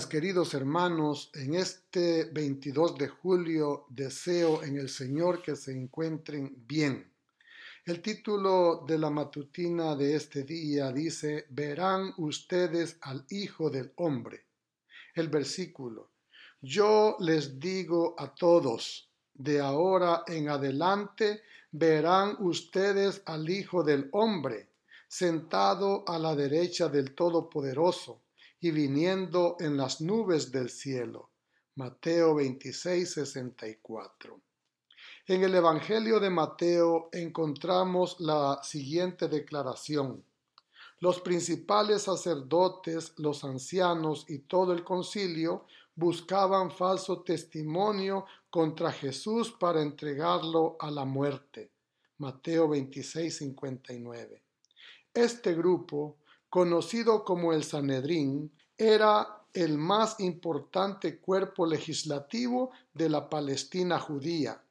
queridos hermanos. En este 22 de julio deseo en el Señor que se encuentren bien. El título de la matutina de este día dice, verán ustedes al Hijo del Hombre. El versículo, yo les digo a todos, de ahora en adelante verán ustedes al Hijo del Hombre, sentado a la derecha del Todopoderoso y viniendo en las nubes del cielo. Mateo 26, 64. En el Evangelio de Mateo encontramos la siguiente declaración. Los principales sacerdotes, los ancianos y todo el concilio buscaban falso testimonio contra Jesús para entregarlo a la muerte. Mateo 26, 59. Este grupo conocido como el Sanedrín, era el más importante cuerpo legislativo de la Palestina judía.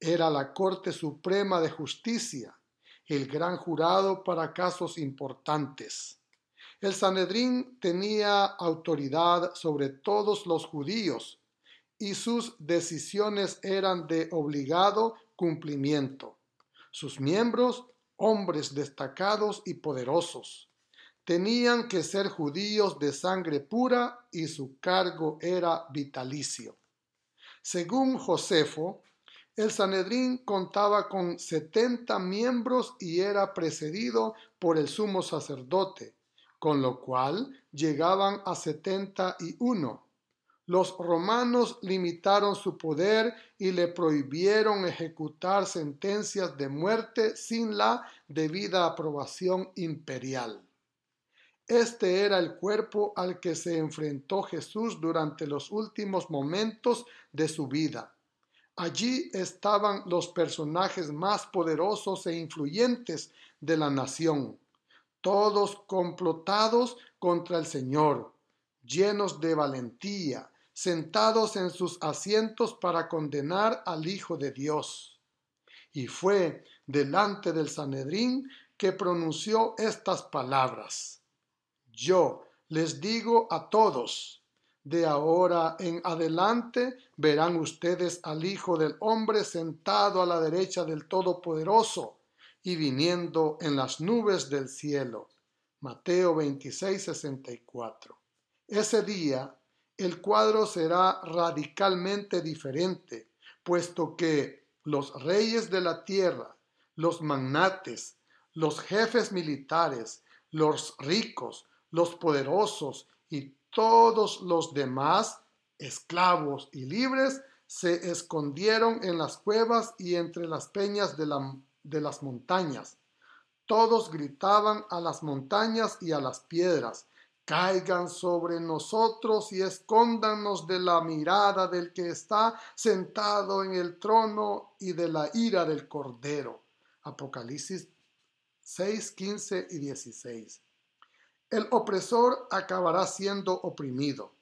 Era la Corte Suprema de Justicia, el gran jurado para casos importantes. El Sanedrín tenía autoridad sobre todos los judíos y sus decisiones eran de obligado cumplimiento. Sus miembros, hombres destacados y poderosos tenían que ser judíos de sangre pura y su cargo era vitalicio. Según Josefo, el Sanedrín contaba con setenta miembros y era precedido por el sumo sacerdote, con lo cual llegaban a setenta y uno. Los romanos limitaron su poder y le prohibieron ejecutar sentencias de muerte sin la debida aprobación imperial. Este era el cuerpo al que se enfrentó Jesús durante los últimos momentos de su vida. Allí estaban los personajes más poderosos e influyentes de la nación, todos complotados contra el Señor, llenos de valentía, sentados en sus asientos para condenar al Hijo de Dios. Y fue delante del Sanedrín que pronunció estas palabras. Yo les digo a todos, de ahora en adelante verán ustedes al Hijo del Hombre sentado a la derecha del Todopoderoso y viniendo en las nubes del cielo. Mateo 26, 64. Ese día el cuadro será radicalmente diferente, puesto que los reyes de la tierra, los magnates, los jefes militares, los ricos, los poderosos y todos los demás, esclavos y libres, se escondieron en las cuevas y entre las peñas de, de las montañas. Todos gritaban a las montañas y a las piedras, caigan sobre nosotros y escóndanos de la mirada del que está sentado en el trono y de la ira del Cordero. Apocalipsis 6, 15 y 16. El opresor acabará siendo oprimido.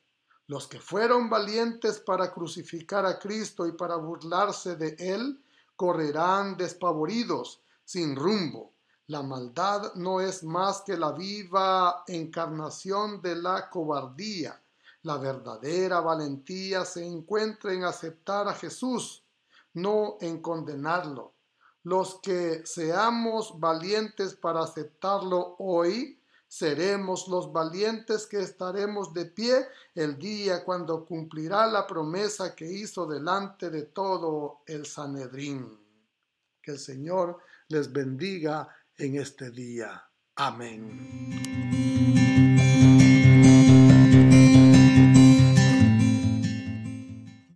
Los que fueron valientes para crucificar a Cristo y para burlarse de él, correrán despavoridos, sin rumbo. La maldad no es más que la viva encarnación de la cobardía. La verdadera valentía se encuentra en aceptar a Jesús, no en condenarlo. Los que seamos valientes para aceptarlo hoy, seremos los valientes que estaremos de pie el día cuando cumplirá la promesa que hizo delante de todo el Sanedrín. Que el Señor les bendiga en este día. Amén.